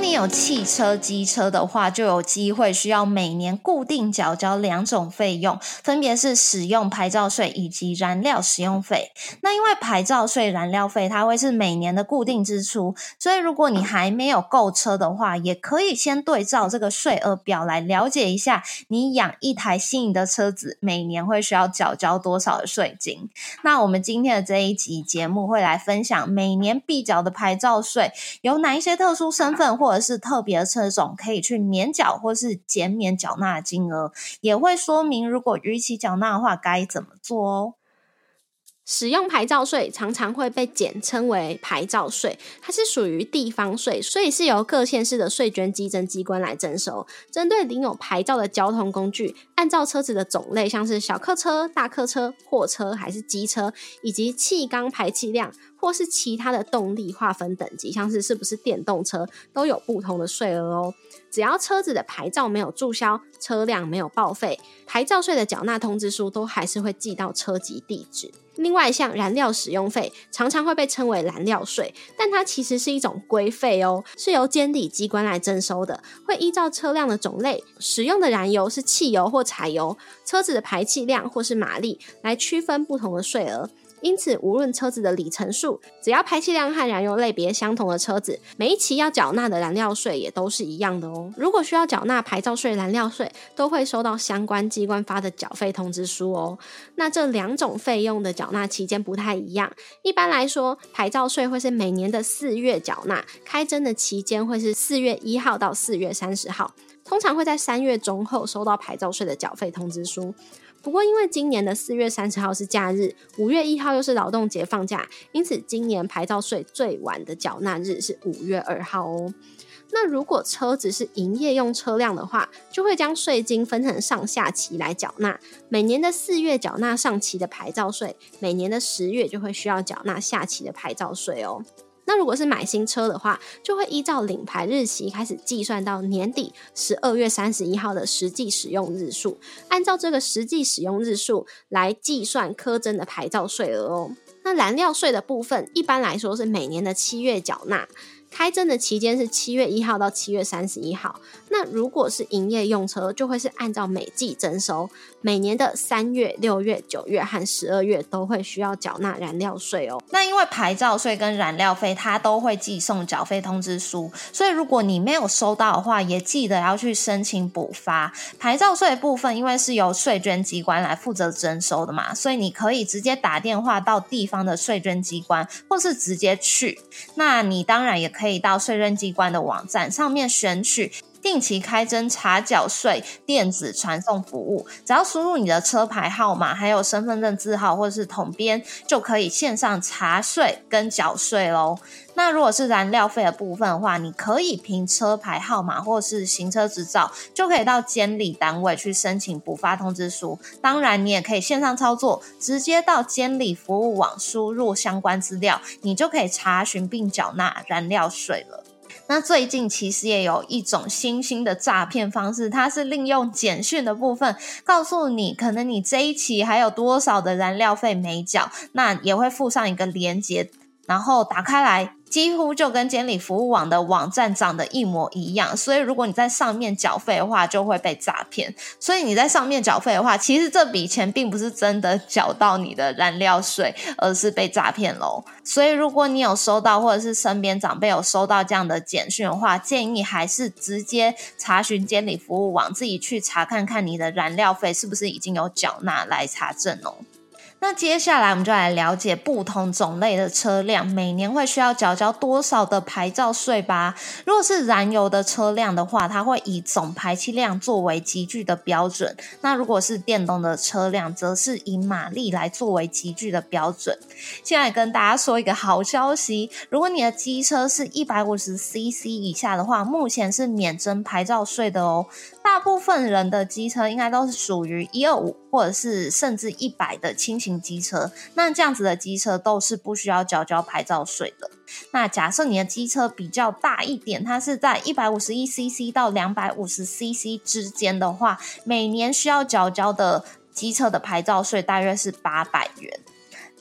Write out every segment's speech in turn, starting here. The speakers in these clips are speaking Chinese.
你有汽车、机车的话，就有机会需要每年固定缴交两种费用，分别是使用牌照税以及燃料使用费。那因为牌照税、燃料费它会是每年的固定支出，所以如果你还没有购车的话，也可以先对照这个税额表来了解一下，你养一台新颖的车子每年会需要缴交多少的税金。那我们今天的这一集节目会来分享每年必缴的牌照税有哪一些特殊身份。或者是特别的车种可以去免缴或是减免缴纳金额，也会说明如果逾期缴纳的话该怎么做哦。使用牌照税常常会被简称为牌照税，它是属于地方税，所以是由各县市的税捐稽征机关来征收。针对领有牌照的交通工具，按照车子的种类，像是小客车、大客车、货车还是机车，以及气缸排气量或是其他的动力划分等级，像是是不是电动车，都有不同的税额哦。只要车子的牌照没有注销，车辆没有报废，牌照税的缴纳通知书都还是会寄到车籍地址。另外，像燃料使用费，常常会被称为燃料税，但它其实是一种规费哦，是由监理机关来征收的，会依照车辆的种类、使用的燃油是汽油或柴油、车子的排气量或是马力来区分不同的税额。因此，无论车子的里程数，只要排气量和燃油类别相同的车子，每一期要缴纳的燃料税也都是一样的哦。如果需要缴纳牌照税、燃料税，都会收到相关机关发的缴费通知书哦。那这两种费用的缴纳期间不太一样。一般来说，牌照税会是每年的四月缴纳，开征的期间会是四月一号到四月三十号，通常会在三月中后收到牌照税的缴费通知书。不过，因为今年的四月三十号是假日，五月一号又是劳动节放假，因此今年牌照税最晚的缴纳日是五月二号哦。那如果车子是营业用车辆的话，就会将税金分成上下期来缴纳。每年的四月缴纳上期的牌照税，每年的十月就会需要缴纳下期的牌照税哦。那如果是买新车的话，就会依照领牌日期开始计算到年底十二月三十一号的实际使用日数，按照这个实际使用日数来计算科征的牌照税额哦。那燃料税的部分，一般来说是每年的七月缴纳。开征的期间是七月一号到七月三十一号。如果是营业用车，就会是按照每季征收，每年的三月、六月、九月和十二月都会需要缴纳燃料税哦。那因为牌照税跟燃料费，它都会寄送缴费通知书，所以如果你没有收到的话，也记得要去申请补发。牌照税部分，因为是由税捐机关来负责征收的嘛，所以你可以直接打电话到地方的税捐机关，或是直接去。那你当然也可。以到税捐机关的网站上面选取定期开征查缴税电子传送服务，只要输入你的车牌号码、还有身份证字号或者是统编，就可以线上查税跟缴税喽。那如果是燃料费的部分的话，你可以凭车牌号码或是行车执照，就可以到监理单位去申请补发通知书。当然，你也可以线上操作，直接到监理服务网输入相关资料，你就可以查询并缴纳燃料税了。那最近其实也有一种新兴的诈骗方式，它是利用简讯的部分告诉你，可能你这一期还有多少的燃料费没缴，那也会附上一个链接。然后打开来，几乎就跟监理服务网的网站长得一模一样。所以如果你在上面缴费的话，就会被诈骗。所以你在上面缴费的话，其实这笔钱并不是真的缴到你的燃料税，而是被诈骗喽。所以如果你有收到，或者是身边长辈有收到这样的简讯的话，建议还是直接查询监理服务网，自己去查看看你的燃料费是不是已经有缴纳来查证哦。那接下来我们就来了解不同种类的车辆每年会需要缴交多少的牌照税吧。如果是燃油的车辆的话，它会以总排气量作为集聚的标准；那如果是电动的车辆，则是以马力来作为集聚的标准。现在跟大家说一个好消息：如果你的机车是一百五十 CC 以下的话，目前是免征牌照税的哦。大部分人的机车应该都是属于一二五或者是甚至一百的轻型。机车，那这样子的机车都是不需要缴交牌照税的。那假设你的机车比较大一点，它是在一百五十一 CC 到两百五十 CC 之间的话，每年需要缴交的机车的牌照税大约是八百元。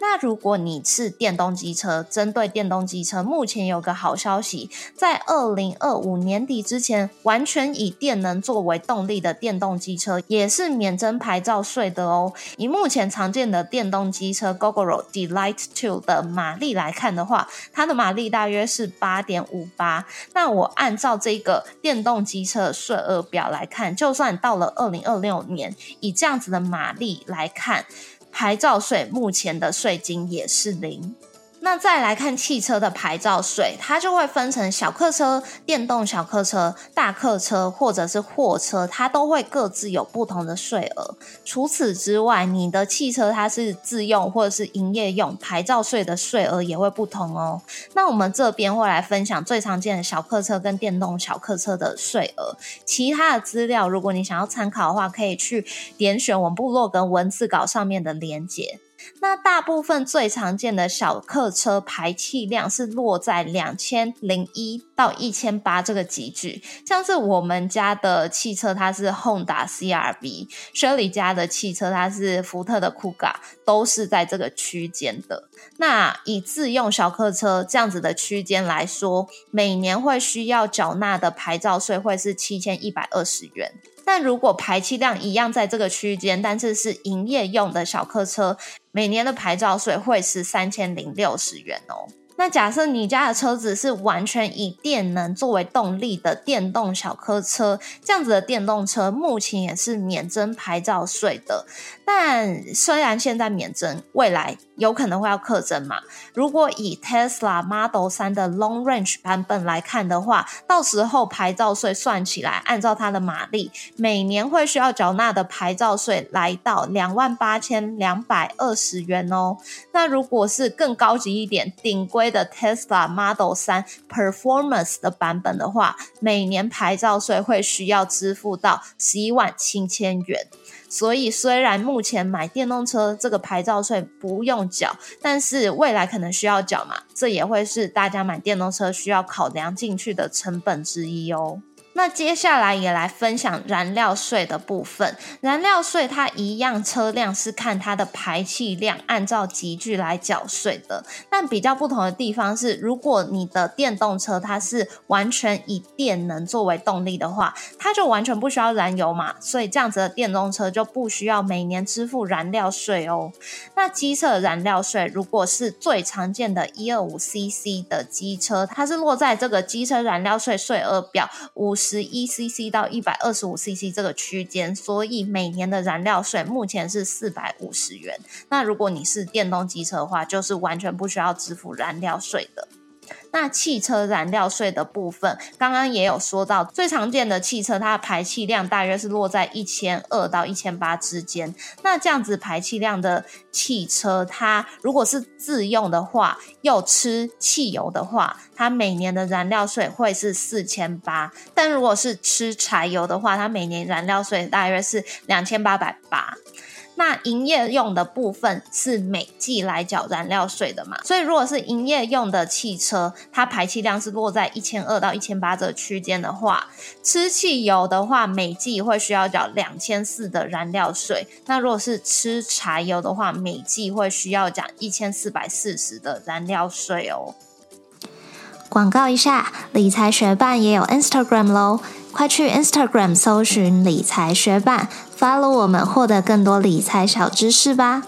那如果你是电动机车，针对电动机车，目前有个好消息，在二零二五年底之前，完全以电能作为动力的电动机车也是免征牌照税的哦。以目前常见的电动机车 Gogoro Delight Two 的马力来看的话，它的马力大约是八点五八。那我按照这个电动机车税额表来看，就算到了二零二六年，以这样子的马力来看。牌照税目前的税金也是零。那再来看汽车的牌照税，它就会分成小客车、电动小客车、大客车或者是货车，它都会各自有不同的税额。除此之外，你的汽车它是自用或者是营业用，牌照税的税额也会不同哦。那我们这边会来分享最常见的小客车跟电动小客车的税额。其他的资料，如果你想要参考的话，可以去点选我们部落跟文字稿上面的连接。那大部分最常见的小客车排气量是落在两千零一到一千八这个级距，像是我们家的汽车，它是 Honda CRV；Shirley 家的汽车，它是福特的 Kuga，都是在这个区间的。那以自用小客车这样子的区间来说，每年会需要缴纳的牌照税会是七千一百二十元。但如果排气量一样在这个区间，但是是营业用的小客车，每年的牌照税会是三千零六十元哦。那假设你家的车子是完全以电能作为动力的电动小客车，这样子的电动车目前也是免征牌照税的。但虽然现在免征，未来有可能会要课征嘛。如果以 Tesla Model 三的 Long Range 版本来看的话，到时候牌照税算起来，按照它的马力，每年会需要缴纳的牌照税来到两万八千两百二十元哦。那如果是更高级一点，顶规的 Tesla Model 三 Performance 的版本的话，每年牌照税会需要支付到十一万七千元。所以，虽然目前买电动车这个牌照税不用缴，但是未来可能需要缴嘛，这也会是大家买电动车需要考量进去的成本之一哦。那接下来也来分享燃料税的部分。燃料税它一样，车辆是看它的排气量，按照集距来缴税的。但比较不同的地方是，如果你的电动车它是完全以电能作为动力的话，它就完全不需要燃油嘛，所以这样子的电动车就不需要每年支付燃料税哦。那机车燃料税，如果是最常见的一二五 CC 的机车，它是落在这个机车燃料税税额表五十。一 CC 到一百二十五 CC 这个区间，所以每年的燃料税目前是四百五十元。那如果你是电动机车的话，就是完全不需要支付燃料税的。那汽车燃料税的部分，刚刚也有说到，最常见的汽车它的排气量大约是落在一千二到一千八之间。那这样子排气量的汽车，它如果是自用的话，又吃汽油的话，它每年的燃料税会是四千八。但如果是吃柴油的话，它每年燃料税大约是两千八百八。那营业用的部分是每季来缴燃料税的嘛？所以如果是营业用的汽车，它排气量是落在一千二到一千八这个区间的话，吃汽油的话，每季会需要缴两千四的燃料税。那如果是吃柴油的话，每季会需要缴一千四百四十的燃料税哦。广告一下，理财学办也有 Instagram 喽，快去 Instagram 搜寻理财学霸，follow 我们，获得更多理财小知识吧。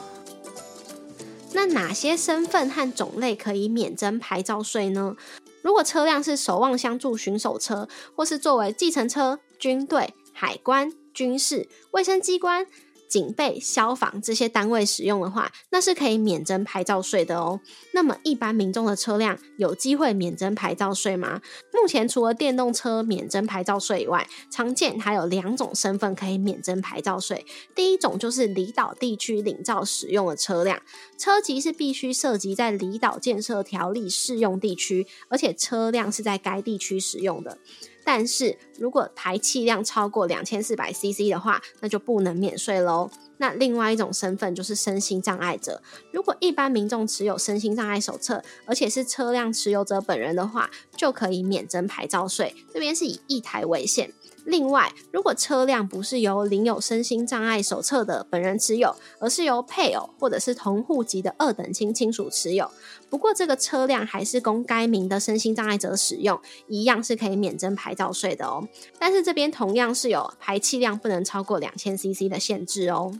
那哪些身份和种类可以免征牌照税呢？如果车辆是守望相助巡守车，或是作为计程车、军队、海关、军事、卫生机关。警备、消防这些单位使用的话，那是可以免征牌照税的哦。那么，一般民众的车辆有机会免征牌照税吗？目前除了电动车免征牌照税以外，常见还有两种身份可以免征牌照税。第一种就是离岛地区领照使用的车辆，车籍是必须涉及在离岛建设条例适用地区，而且车辆是在该地区使用的。但是如果排气量超过两千四百 CC 的话，那就不能免税喽。那另外一种身份就是身心障碍者，如果一般民众持有身心障碍手册，而且是车辆持有者本人的话，就可以免征牌照税。这边是以一台为限。另外，如果车辆不是由领有身心障碍手册的本人持有，而是由配偶或者是同户籍的二等亲亲属持有，不过这个车辆还是供该名的身心障碍者使用，一样是可以免征牌照税的哦。但是这边同样是有排气量不能超过两千 CC 的限制哦。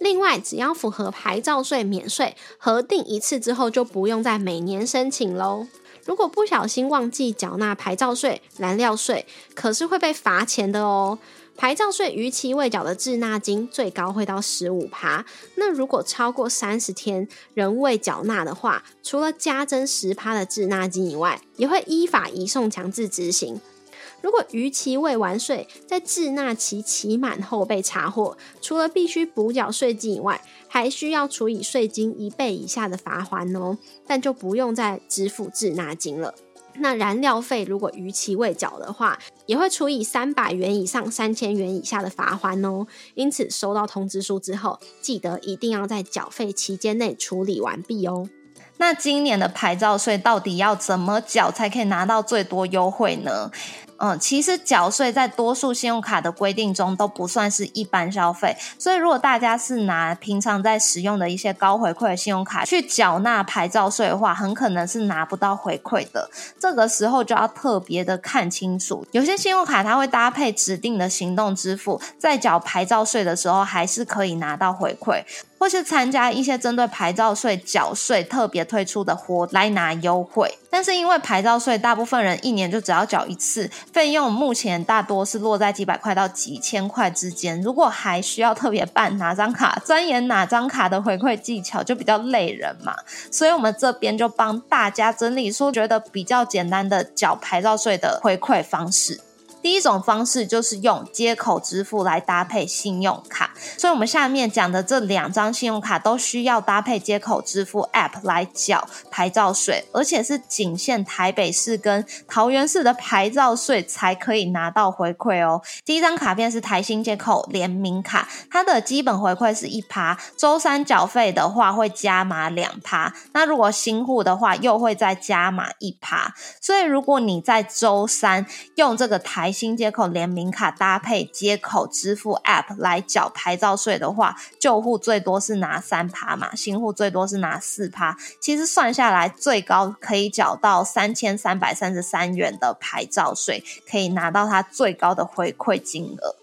另外，只要符合牌照税免税核定一次之后，就不用再每年申请喽。如果不小心忘记缴纳牌照税、燃料税，可是会被罚钱的哦。牌照税逾期未缴的滞纳金最高会到十五趴。那如果超过三十天仍未缴纳的话，除了加征十趴的滞纳金以外，也会依法移送强制执行。如果逾期未完税，在滞纳期期满后被查获，除了必须补缴税金以外，还需要处以税金一倍以下的罚款哦。但就不用再支付滞纳金了。那燃料费如果逾期未缴的话，也会处以三百元以上三千元以下的罚款哦。因此，收到通知书之后，记得一定要在缴费期间内处理完毕哦。那今年的牌照税到底要怎么缴才可以拿到最多优惠呢？嗯，其实缴税在多数信用卡的规定中都不算是一般消费，所以如果大家是拿平常在使用的一些高回馈的信用卡去缴纳牌照税的话，很可能是拿不到回馈的。这个时候就要特别的看清楚，有些信用卡它会搭配指定的行动支付，在缴牌照税的时候还是可以拿到回馈。或是参加一些针对牌照税缴税特别推出的活来拿优惠，但是因为牌照税大部分人一年就只要缴一次，费用目前大多是落在几百块到几千块之间。如果还需要特别办哪张卡、钻研哪张卡的回馈技巧，就比较累人嘛。所以我们这边就帮大家整理出觉得比较简单的缴牌照税的回馈方式。第一种方式就是用接口支付来搭配信用卡，所以我们下面讲的这两张信用卡都需要搭配接口支付 App 来缴牌照税，而且是仅限台北市跟桃园市的牌照税才可以拿到回馈哦。第一张卡片是台新接口联名卡，它的基本回馈是一趴，周三缴费的话会加码两趴，那如果新户的话又会再加码一趴，所以如果你在周三用这个台新接口联名卡搭配接口支付 App 来缴牌照税的话，旧户最多是拿三趴嘛，新户最多是拿四趴。其实算下来，最高可以缴到三千三百三十三元的牌照税，可以拿到它最高的回馈金额。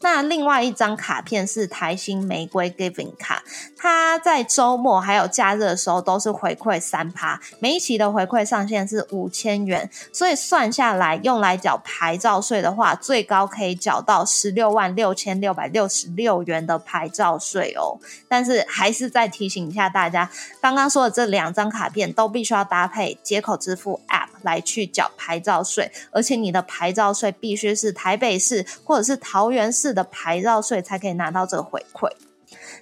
那另外一张卡片是台新玫瑰 Giving 卡，它在周末还有假日的时候都是回馈三趴，每一期的回馈上限是五千元，所以算下来用来缴牌照税的话，最高可以缴到十六万六千六百六十六元的牌照税哦。但是还是再提醒一下大家，刚刚说的这两张卡片都必须要搭配接口支付 App 来去缴牌照税，而且你的牌照税必须是台北市或者是桃园市。的牌照税才可以拿到这个回馈。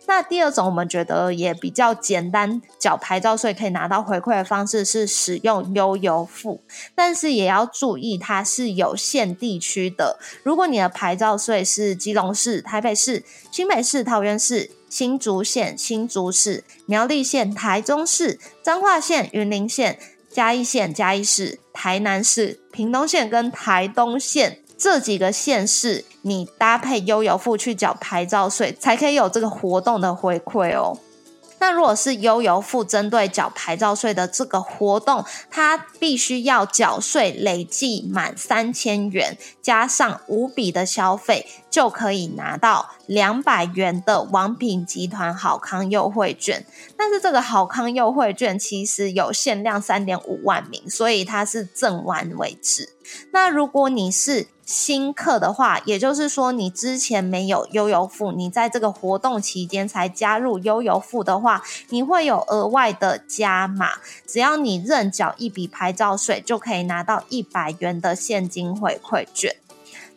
那第二种我们觉得也比较简单，缴牌照税可以拿到回馈的方式是使用悠游付，但是也要注意它是有限地区的。如果你的牌照税是基隆市、台北市、新北市、桃园市、新竹县、新竹市、苗栗县、台中市、彰化县、云林县、嘉义县、嘉义市、台南市、屏东县跟台东县。这几个县市，你搭配悠游付去缴牌照税，才可以有这个活动的回馈哦。那如果是悠游付针对缴牌照税的这个活动，它必须要缴税累计满三千元，加上五笔的消费，就可以拿到两百元的王品集团好康优惠券。但是这个好康优惠券其实有限量三点五万名，所以它是赠完为止。那如果你是新客的话，也就是说你之前没有悠游付，你在这个活动期间才加入悠游付的话，你会有额外的加码。只要你认缴一笔牌照税，就可以拿到一百元的现金回馈券。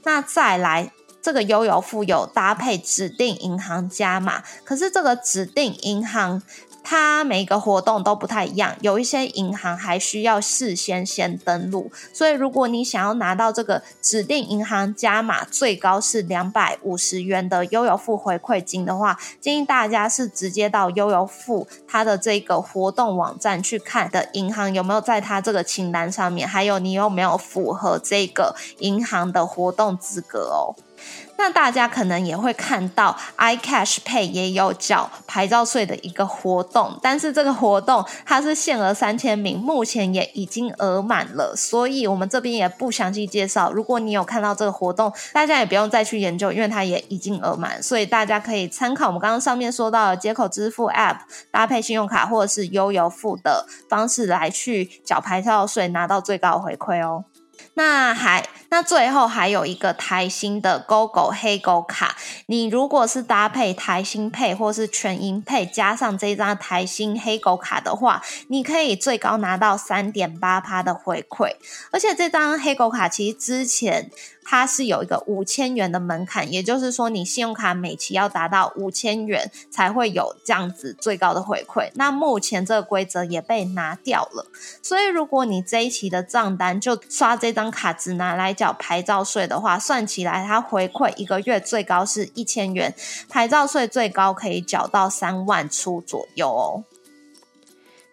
那再来，这个悠游付有搭配指定银行加码，可是这个指定银行。它每一个活动都不太一样，有一些银行还需要事先先登录，所以如果你想要拿到这个指定银行加码最高是两百五十元的悠游付回馈金的话，建议大家是直接到悠游付它的这个活动网站去看的银行有没有在它这个清单上面，还有你有没有符合这个银行的活动资格哦。那大家可能也会看到，iCash Pay 也有缴牌照税的一个活动，但是这个活动它是限额三千名，目前也已经额满了，所以我们这边也不详细介绍。如果你有看到这个活动，大家也不用再去研究，因为它也已经额满，所以大家可以参考我们刚刚上面说到的接口支付 App 搭配信用卡或者是悠游付的方式来去缴牌照税，拿到最高回馈哦。那还那最后还有一个台星的 GoGo 黑狗卡，你如果是搭配台星配或是全银配加上这张台星黑狗卡的话，你可以最高拿到三点八趴的回馈，而且这张黑狗卡其实之前。它是有一个五千元的门槛，也就是说，你信用卡每期要达到五千元才会有这样子最高的回馈。那目前这个规则也被拿掉了，所以如果你这一期的账单就刷这张卡只拿来缴牌照税的话，算起来它回馈一个月最高是一千元，牌照税最高可以缴到三万出左右哦。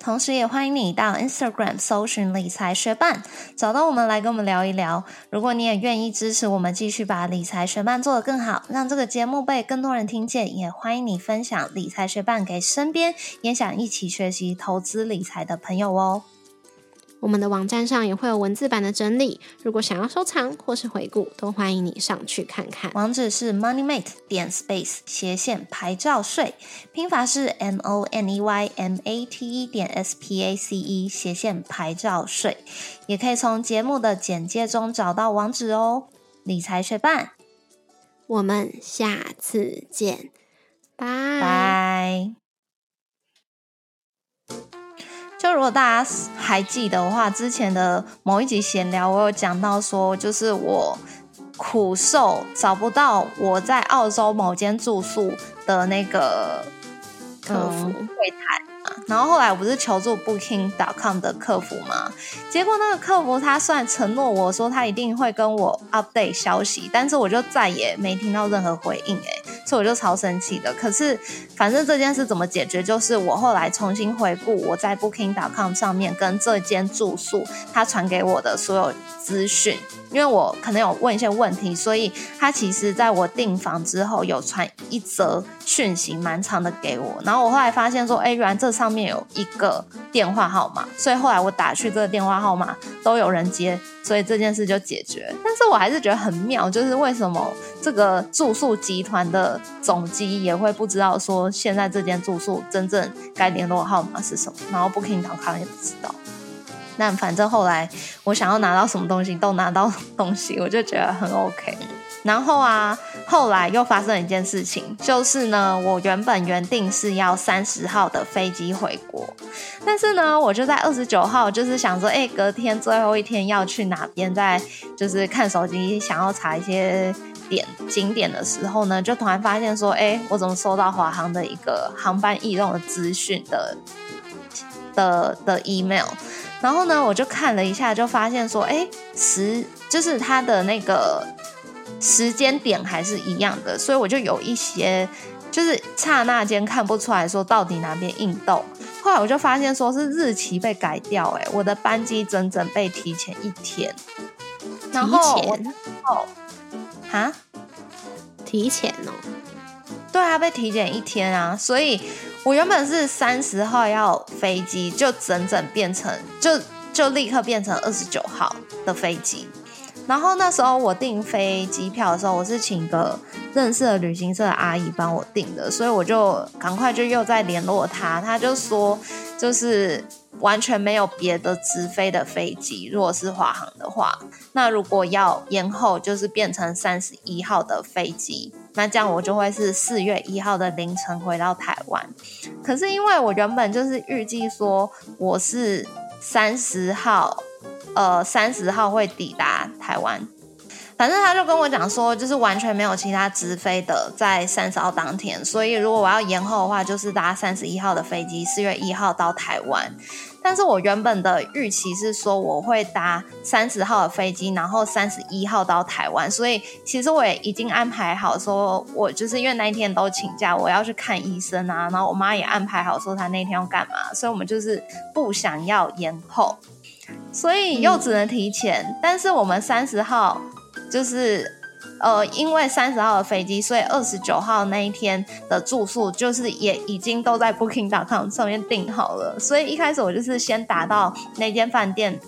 同时，也欢迎你到 Instagram 搜寻理财学伴，找到我们来跟我们聊一聊。如果你也愿意支持我们，继续把理财学伴做得更好，让这个节目被更多人听见，也欢迎你分享理财学伴给身边也想一起学习投资理财的朋友哦。我们的网站上也会有文字版的整理，如果想要收藏或是回顾，都欢迎你上去看看。网址是 moneymate 点 space 斜线牌照税，拼法是 m o n e y m a t e 点 s p a c e 斜线牌照税，也可以从节目的简介中找到网址哦。理财学伴，我们下次见，拜拜。就如果大家还记得的话，之前的某一集闲聊，我有讲到说，就是我苦受找不到我在澳洲某间住宿的那个客服柜台。然后后来我不是求助 Booking.com 的客服嘛？结果那个客服他虽然承诺我说他一定会跟我 update 消息，但是我就再也没听到任何回应哎，所以我就超生气的。可是反正这件事怎么解决？就是我后来重新回顾我在 Booking.com 上面跟这间住宿他传给我的所有资讯，因为我可能有问一些问题，所以他其实在我订房之后有传一则讯息蛮长的给我。然后我后来发现说，哎，原来这上面。有一个电话号码，所以后来我打去这个电话号码都有人接，所以这件事就解决。但是我还是觉得很妙，就是为什么这个住宿集团的总机也会不知道说现在这间住宿真正该联络号码是什么，然后 Booking.com 也不知道。那反正后来我想要拿到什么东西都拿到东西，我就觉得很 OK。然后啊，后来又发生一件事情，就是呢，我原本原定是要三十号的飞机回国，但是呢，我就在二十九号，就是想说，哎，隔天最后一天要去哪边，在就是看手机，想要查一些点景点的时候呢，就突然发现说，哎，我怎么收到华航的一个航班异动的资讯的的的 email？然后呢，我就看了一下，就发现说，哎，时就是它的那个。时间点还是一样的，所以我就有一些就是刹那间看不出来说到底哪边印动。后来我就发现说是日期被改掉，哎，我的班机整整被提前一天。提前哦，啊？提前哦？对啊，被体检一天啊！所以我原本是三十号要飞机，就整整变成就就立刻变成二十九号的飞机。然后那时候我订飞机票的时候，我是请个认识的旅行社的阿姨帮我订的，所以我就赶快就又在联络他，他就说就是完全没有别的直飞的飞机，如果是华航的话，那如果要延后，就是变成三十一号的飞机，那这样我就会是四月一号的凌晨回到台湾。可是因为我原本就是预计说我是三十号，呃，三十号会抵达台湾。反正他就跟我讲说，就是完全没有其他直飞的在三十号当天，所以如果我要延后的话，就是搭三十一号的飞机，四月一号到台湾。但是我原本的预期是说我会搭三十号的飞机，然后三十一号到台湾，所以其实我也已经安排好，说我就是因为那一天都请假，我要去看医生啊，然后我妈也安排好说她那天要干嘛，所以我们就是不想要延后，所以又只能提前。但是我们三十号。就是，呃，因为三十号的飞机，所以二十九号那一天的住宿就是也已经都在 Booking.com 上面订好了。所以一开始我就是先打到那间饭店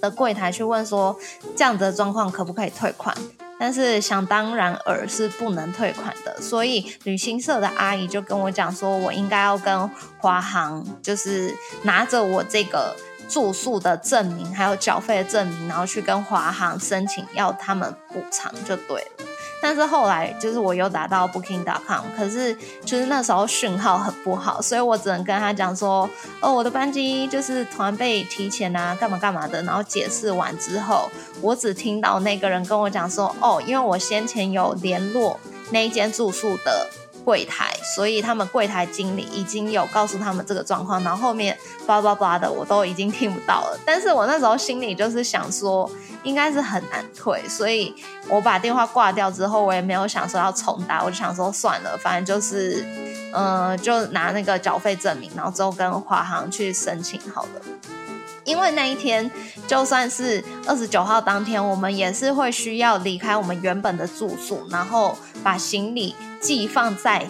的柜台去问说，这样子的状况可不可以退款？但是想当然尔是不能退款的。所以旅行社的阿姨就跟我讲说，我应该要跟华航，就是拿着我这个。住宿的证明，还有缴费的证明，然后去跟华航申请要他们补偿就对了。但是后来就是我又打到 Booking.com，可是就是那时候讯号很不好，所以我只能跟他讲说，哦，我的班机就是突然被提前啊，干嘛干嘛的。然后解释完之后，我只听到那个人跟我讲说，哦，因为我先前有联络那一间住宿的。柜台，所以他们柜台经理已经有告诉他们这个状况，然后后面叭叭叭的我都已经听不到了。但是我那时候心里就是想说，应该是很难退，所以我把电话挂掉之后，我也没有想说要重打，我就想说算了，反正就是，嗯，就拿那个缴费证明，然后之后跟华航去申请好了。因为那一天就算是二十九号当天，我们也是会需要离开我们原本的住宿，然后把行李。寄放在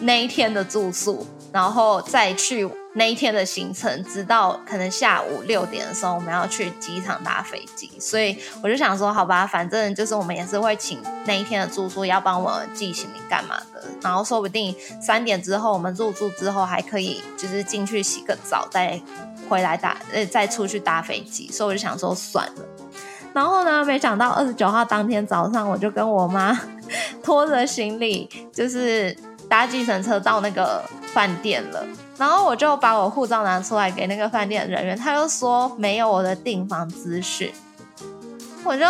那一天的住宿，然后再去那一天的行程，直到可能下午六点的时候，我们要去机场搭飞机。所以我就想说，好吧，反正就是我们也是会请那一天的住宿要帮我寄行李干嘛的。然后说不定三点之后我们入住之后，还可以就是进去洗个澡，再回来搭呃再出去搭飞机。所以我就想说算了。然后呢，没想到二十九号当天早上，我就跟我妈。拖着行李就是搭计程车到那个饭店了，然后我就把我护照拿出来给那个饭店人员，他又说没有我的订房资讯，我就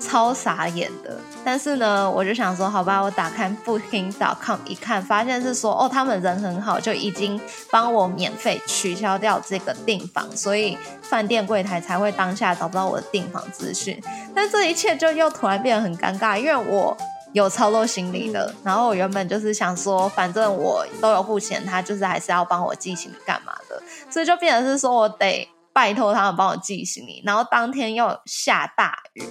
超傻眼的。但是呢，我就想说，好吧，我打开 Booking.com 一看，发现是说哦，他们人很好，就已经帮我免费取消掉这个订房，所以饭店柜台才会当下找不到我的订房资讯。但这一切就又突然变得很尴尬，因为我。有操作行李的，然后我原本就是想说，反正我都有付钱，他就是还是要帮我寄行李干嘛的，所以就变成是说我得拜托他们帮我寄行李，然后当天又下大雨，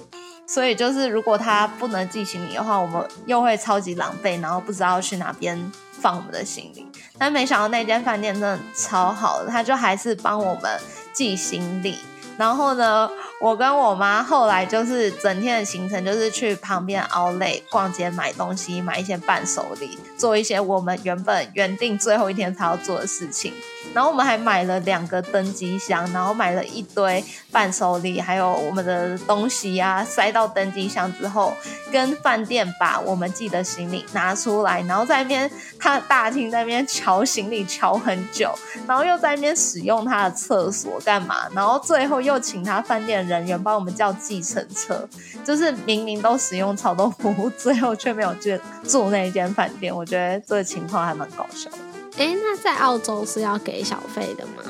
所以就是如果他不能寄行李的话，我们又会超级狼狈，然后不知道去哪边放我们的行李。但没想到那间饭店真的超好的，他就还是帮我们寄行李，然后呢。我跟我妈后来就是整天的行程，就是去旁边奥莱逛街买东西，买一些伴手礼，做一些我们原本原定最后一天才要做的事情。然后我们还买了两个登机箱，然后买了一堆伴手礼，还有我们的东西啊，塞到登机箱之后，跟饭店把我们寄的行李拿出来，然后在那边他的大厅在那边瞧行李瞧很久，然后又在那边使用他的厕所干嘛，然后最后又请他饭店人员帮我们叫计程车，就是明明都使用超多服务，最后却没有住住那间饭店，我觉得这个情况还蛮搞笑的。哎，那在澳洲是要给小费的吗？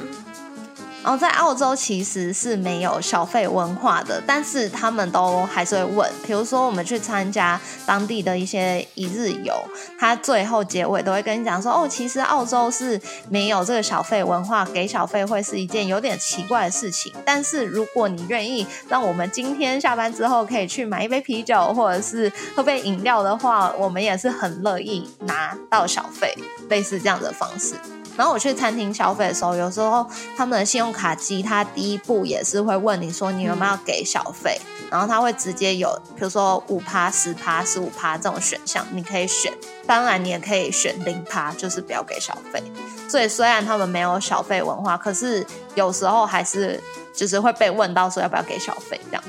然后在澳洲其实是没有小费文化的，但是他们都还是会问。比如说我们去参加当地的一些一日游，他最后结尾都会跟你讲说：“哦，其实澳洲是没有这个小费文化，给小费会是一件有点奇怪的事情。但是如果你愿意让我们今天下班之后可以去买一杯啤酒或者是喝杯饮料的话，我们也是很乐意拿到小费，类似这样的方式。”然后我去餐厅消费的时候，有时候他们的信用卡机，它第一步也是会问你说你有没有要给小费。然后它会直接有，比如说五趴、十趴、十五趴这种选项，你可以选。当然，你也可以选零趴，就是不要给小费。所以虽然他们没有小费文化，可是有时候还是就是会被问到说要不要给小费这样。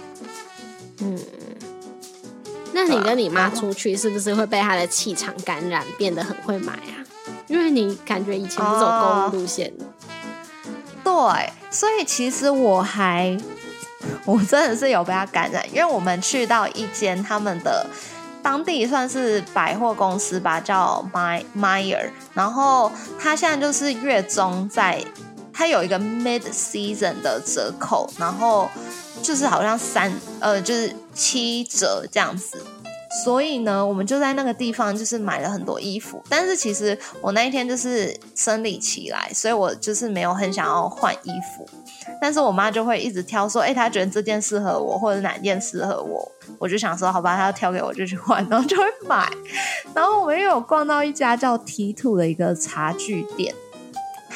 嗯，那你跟你妈出去是不是会被她的气场感染，变得很会买啊？因为你感觉以前是走公路路线的。对，所以其实我还，我真的是有被他感染，因为我们去到一间他们的当地算是百货公司吧，叫 My Meyer，然后他现在就是月中在，他有一个 Mid Season 的折扣，然后就是好像三呃就是七折这样子。所以呢，我们就在那个地方就是买了很多衣服，但是其实我那一天就是生理期来，所以我就是没有很想要换衣服。但是我妈就会一直挑说，哎，她觉得这件适合我，或者哪件适合我，我就想说，好吧，她要挑给我就去换，然后就会买。然后我们又有逛到一家叫 T Two 的一个茶具店。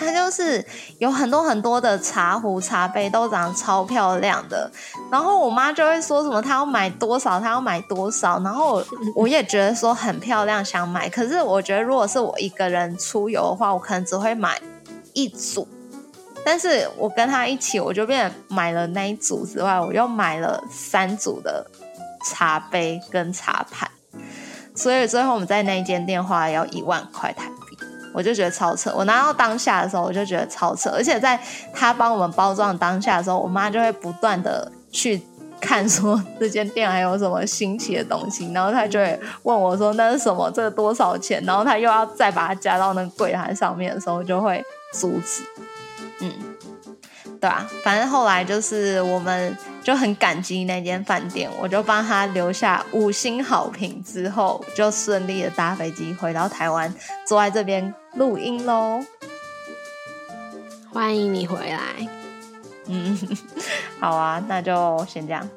它就是有很多很多的茶壶、茶杯，都长得超漂亮的。然后我妈就会说什么，她要买多少，她要买多少。然后我也觉得说很漂亮，想买。可是我觉得，如果是我一个人出游的话，我可能只会买一组。但是我跟她一起，我就变买了那一组之外，我又买了三组的茶杯跟茶盘。所以最后我们在那一间店花了要一万块台。我就觉得超扯，我拿到当下的时候，我就觉得超扯，而且在他帮我们包装当下的时候，我妈就会不断的去看说这间店还有什么新奇的东西，然后她就会问我说那是什么，这个多少钱，然后她又要再把它加到那个柜台上面的时候，就会阻止，嗯。对啊，反正后来就是我们就很感激那间饭店，我就帮他留下五星好评，之后就顺利的搭飞机回到台湾，坐在这边录音喽。欢迎你回来。嗯，好啊，那就先这样。